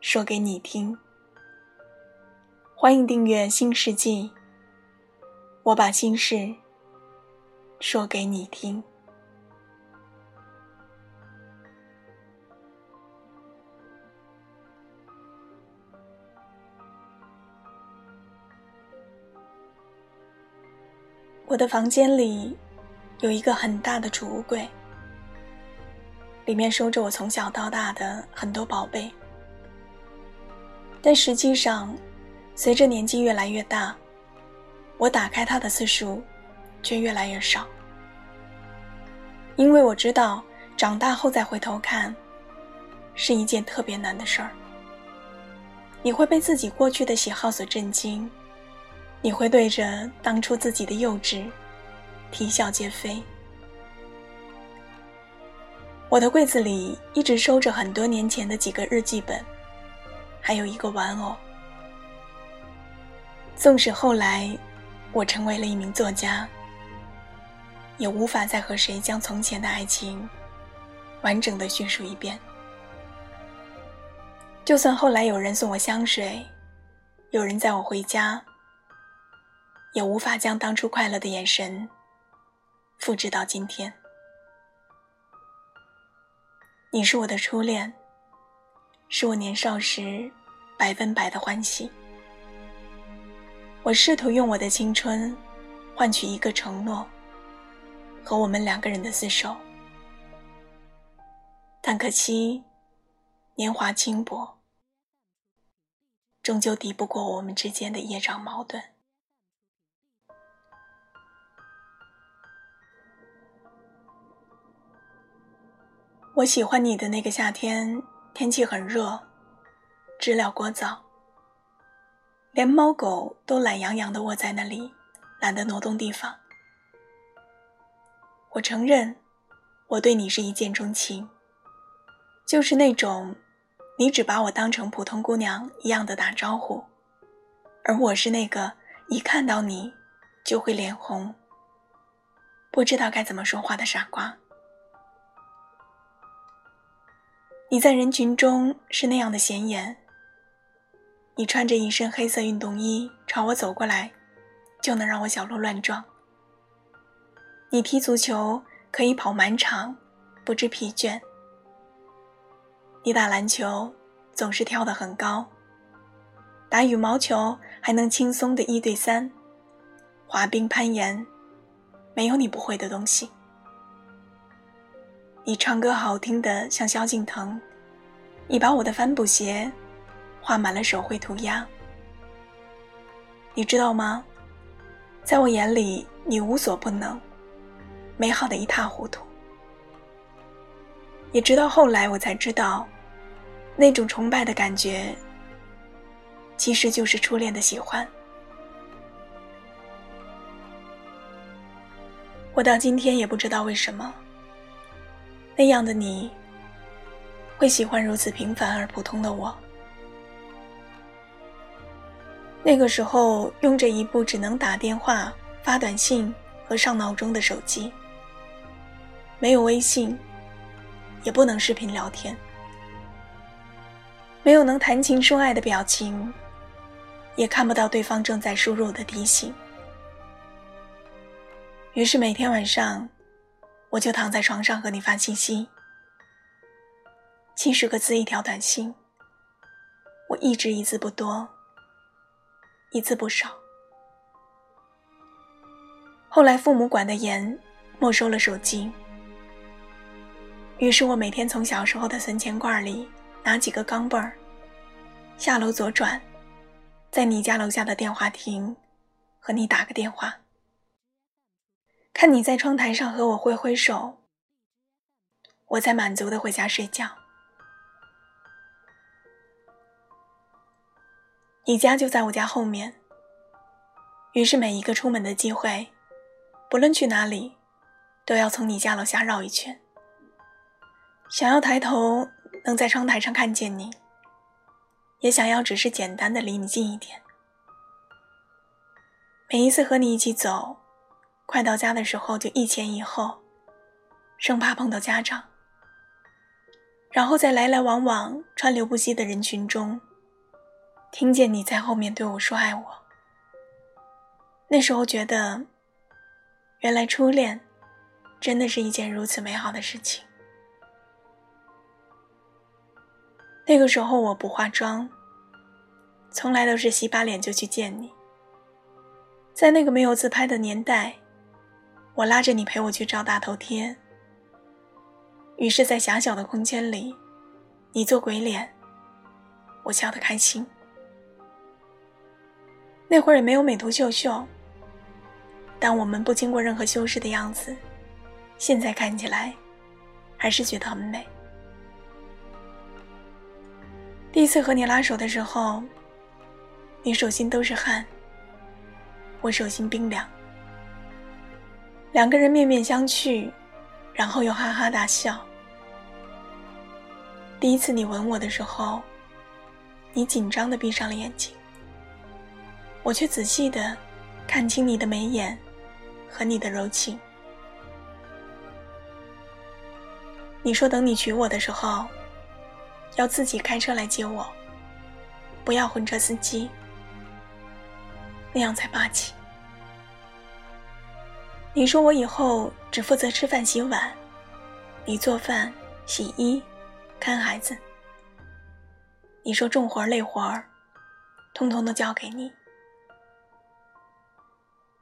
说给你听。欢迎订阅《新世纪》，我把心事说给你听。我的房间里有一个很大的储物柜，里面收着我从小到大的很多宝贝。但实际上，随着年纪越来越大，我打开它的次数却越来越少。因为我知道，长大后再回头看，是一件特别难的事儿。你会被自己过去的喜好所震惊，你会对着当初自己的幼稚啼笑皆非。我的柜子里一直收着很多年前的几个日记本。还有一个玩偶。纵使后来我成为了一名作家，也无法再和谁将从前的爱情完整的叙述一遍。就算后来有人送我香水，有人载我回家，也无法将当初快乐的眼神复制到今天。你是我的初恋。是我年少时百分百的欢喜。我试图用我的青春换取一个承诺，和我们两个人的厮守。但可惜，年华轻薄，终究敌不过我们之间的业障矛盾。我喜欢你的那个夏天。天气很热，知了聒噪，连猫狗都懒洋洋地卧在那里，懒得挪动地方。我承认，我对你是一见钟情，就是那种你只把我当成普通姑娘一样的打招呼，而我是那个一看到你就会脸红，不知道该怎么说话的傻瓜。你在人群中是那样的显眼。你穿着一身黑色运动衣朝我走过来，就能让我小鹿乱撞。你踢足球可以跑满场，不知疲倦。你打篮球总是跳得很高，打羽毛球还能轻松的一对三，滑冰、攀岩，没有你不会的东西。你唱歌好听的像萧敬腾，你把我的帆布鞋画满了手绘涂鸦。你知道吗？在我眼里，你无所不能，美好的一塌糊涂。也直到后来，我才知道，那种崇拜的感觉，其实就是初恋的喜欢。我到今天也不知道为什么。那样的你，会喜欢如此平凡而普通的我。那个时候，用着一部只能打电话、发短信和上闹钟的手机，没有微信，也不能视频聊天，没有能谈情说爱的表情，也看不到对方正在输入的提醒。于是每天晚上。我就躺在床上和你发信息，七十个字一条短信，我一直一字不多，一字不少。后来父母管得严，没收了手机，于是我每天从小时候的存钱罐里拿几个钢镚儿，下楼左转，在你家楼下的电话亭和你打个电话。看你在窗台上和我挥挥手，我才满足的回家睡觉。你家就在我家后面，于是每一个出门的机会，不论去哪里，都要从你家楼下绕一圈。想要抬头能在窗台上看见你，也想要只是简单的离你近一点。每一次和你一起走，快到家的时候就一前一后，生怕碰到家长。然后在来来往往、川流不息的人群中，听见你在后面对我说爱我。那时候觉得，原来初恋真的是一件如此美好的事情。那个时候我不化妆，从来都是洗把脸就去见你。在那个没有自拍的年代，我拉着你陪我去照大头贴。于是，在狭小的空间里，你做鬼脸，我笑得开心。那会儿也没有美图秀秀，但我们不经过任何修饰的样子，现在看起来还是觉得很美。第一次和你拉手的时候，你手心都是汗，我手心冰凉，两个人面面相觑，然后又哈哈大笑。第一次你吻我的时候，你紧张的闭上了眼睛，我却仔细的看清你的眉眼和你的柔情。你说等你娶我的时候，要自己开车来接我，不要婚车司机，那样才霸气。你说我以后只负责吃饭洗碗，你做饭洗衣。看孩子，你说重活累活儿，通通都交给你。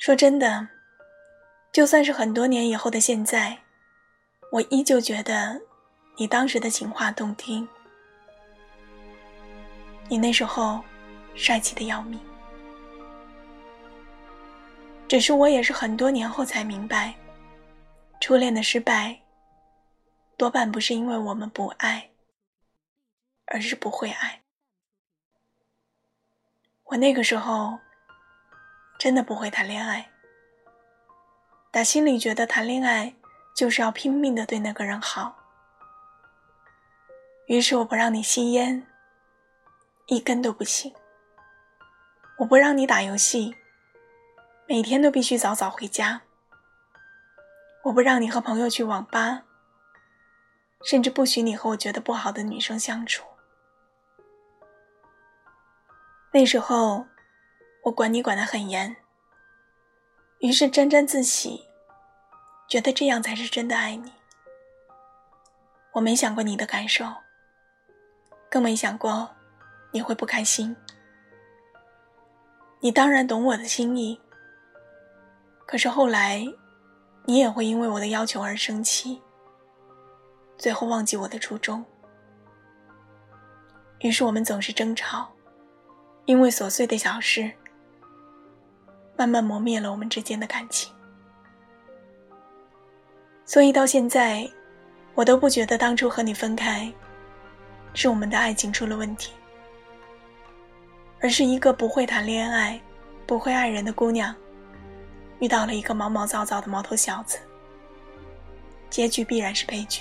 说真的，就算是很多年以后的现在，我依旧觉得你当时的情话动听。你那时候帅气的要命，只是我也是很多年后才明白，初恋的失败。多半不是因为我们不爱，而是不会爱。我那个时候真的不会谈恋爱，打心里觉得谈恋爱就是要拼命的对那个人好。于是我不让你吸烟，一根都不行；我不让你打游戏，每天都必须早早回家；我不让你和朋友去网吧。甚至不许你和我觉得不好的女生相处。那时候，我管你管得很严，于是沾沾自喜，觉得这样才是真的爱你。我没想过你的感受，更没想过你会不开心。你当然懂我的心意，可是后来，你也会因为我的要求而生气。最后忘记我的初衷，于是我们总是争吵，因为琐碎的小事，慢慢磨灭了我们之间的感情。所以到现在，我都不觉得当初和你分开，是我们的爱情出了问题，而是一个不会谈恋爱、不会爱人的姑娘，遇到了一个毛毛躁躁的毛头小子，结局必然是悲剧。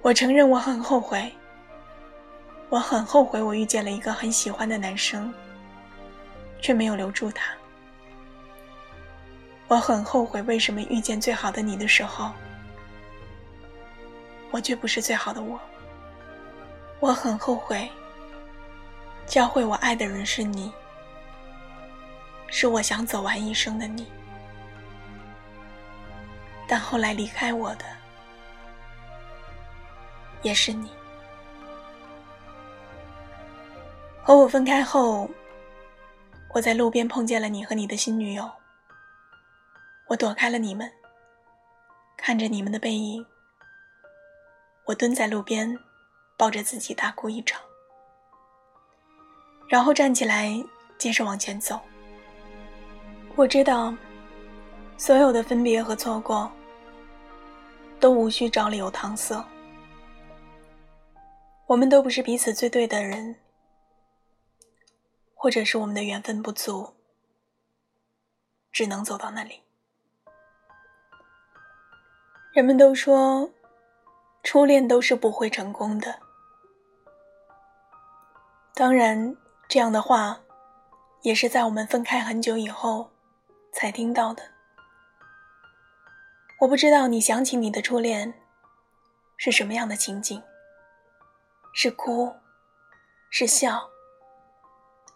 我承认我很后悔，我很后悔我遇见了一个很喜欢的男生，却没有留住他。我很后悔为什么遇见最好的你的时候，我却不是最好的我。我很后悔，教会我爱的人是你，是我想走完一生的你，但后来离开我的。也是你和我分开后，我在路边碰见了你和你的新女友。我躲开了你们，看着你们的背影，我蹲在路边，抱着自己大哭一场，然后站起来接着往前走。我知道，所有的分别和错过，都无需找理由搪塞。我们都不是彼此最对的人，或者是我们的缘分不足，只能走到那里。人们都说，初恋都是不会成功的。当然，这样的话，也是在我们分开很久以后才听到的。我不知道你想起你的初恋是什么样的情景，是哭，是笑。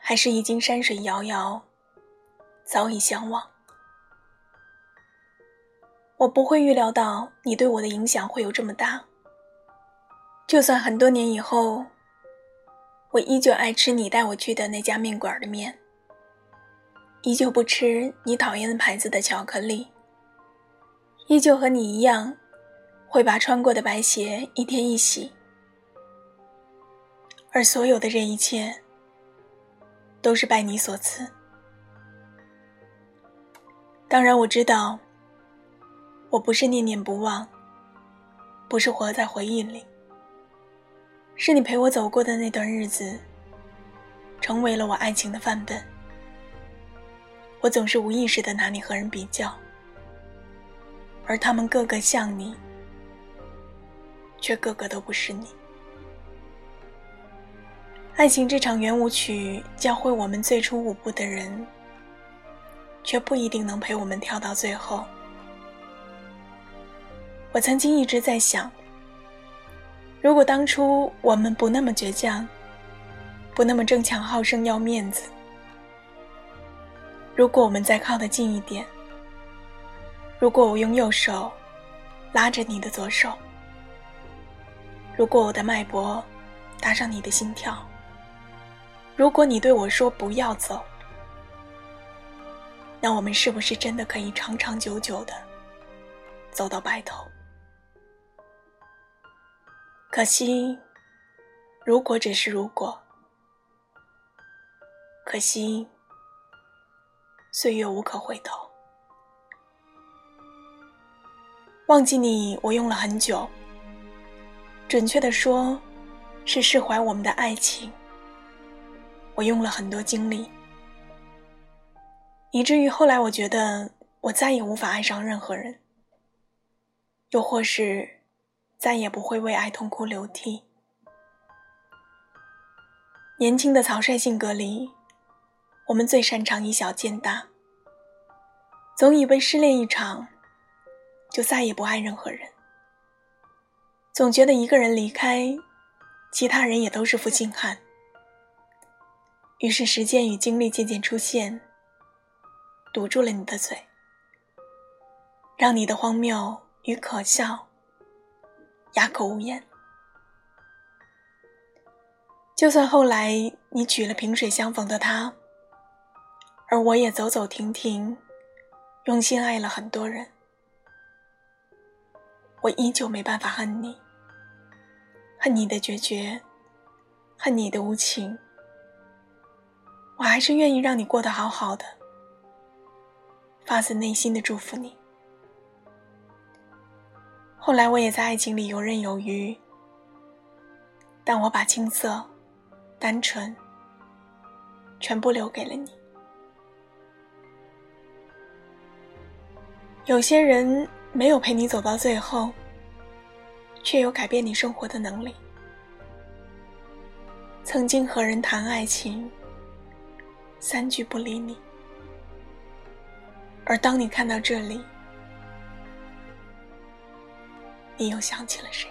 还是已经山水遥遥，早已相忘。我不会预料到你对我的影响会有这么大。就算很多年以后，我依旧爱吃你带我去的那家面馆的面，依旧不吃你讨厌的牌子的巧克力，依旧和你一样，会把穿过的白鞋一天一洗，而所有的这一切。都是拜你所赐。当然，我知道，我不是念念不忘，不是活在回忆里，是你陪我走过的那段日子，成为了我爱情的范本。我总是无意识的拿你和人比较，而他们个个像你，却个个都不是你。爱情这场圆舞曲，教会我们最初舞步的人，却不一定能陪我们跳到最后。我曾经一直在想，如果当初我们不那么倔强，不那么争强好胜要面子，如果我们再靠得近一点，如果我用右手拉着你的左手，如果我的脉搏搭上你的心跳。如果你对我说不要走，那我们是不是真的可以长长久久的走到白头？可惜，如果只是如果，可惜，岁月无可回头。忘记你，我用了很久，准确的说，是释怀我们的爱情。我用了很多精力，以至于后来我觉得我再也无法爱上任何人，又或是再也不会为爱痛哭流涕。年轻的草率性格里，我们最擅长以小见大，总以为失恋一场就再也不爱任何人，总觉得一个人离开，其他人也都是负心汉。于是，时间与精力渐渐出现，堵住了你的嘴，让你的荒谬与可笑哑口无言。就算后来你娶了萍水相逢的他，而我也走走停停，用心爱了很多人，我依旧没办法恨你，恨你的决绝，恨你的无情。我还是愿意让你过得好好的，发自内心的祝福你。后来我也在爱情里游刃有余，但我把青涩、单纯全部留给了你。有些人没有陪你走到最后，却有改变你生活的能力。曾经和人谈爱情。三句不理你，而当你看到这里，你又想起了谁？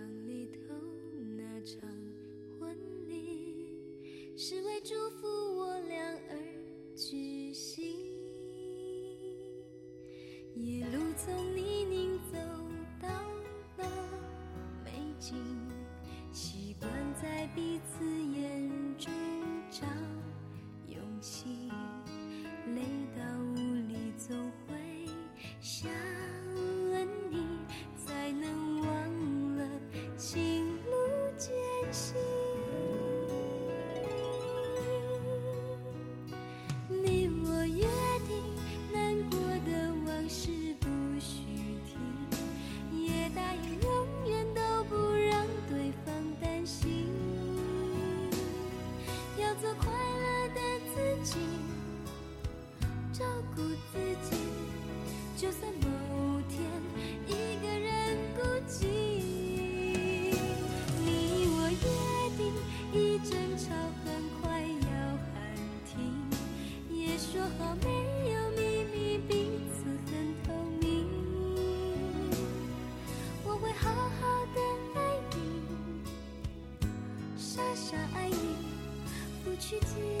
世界。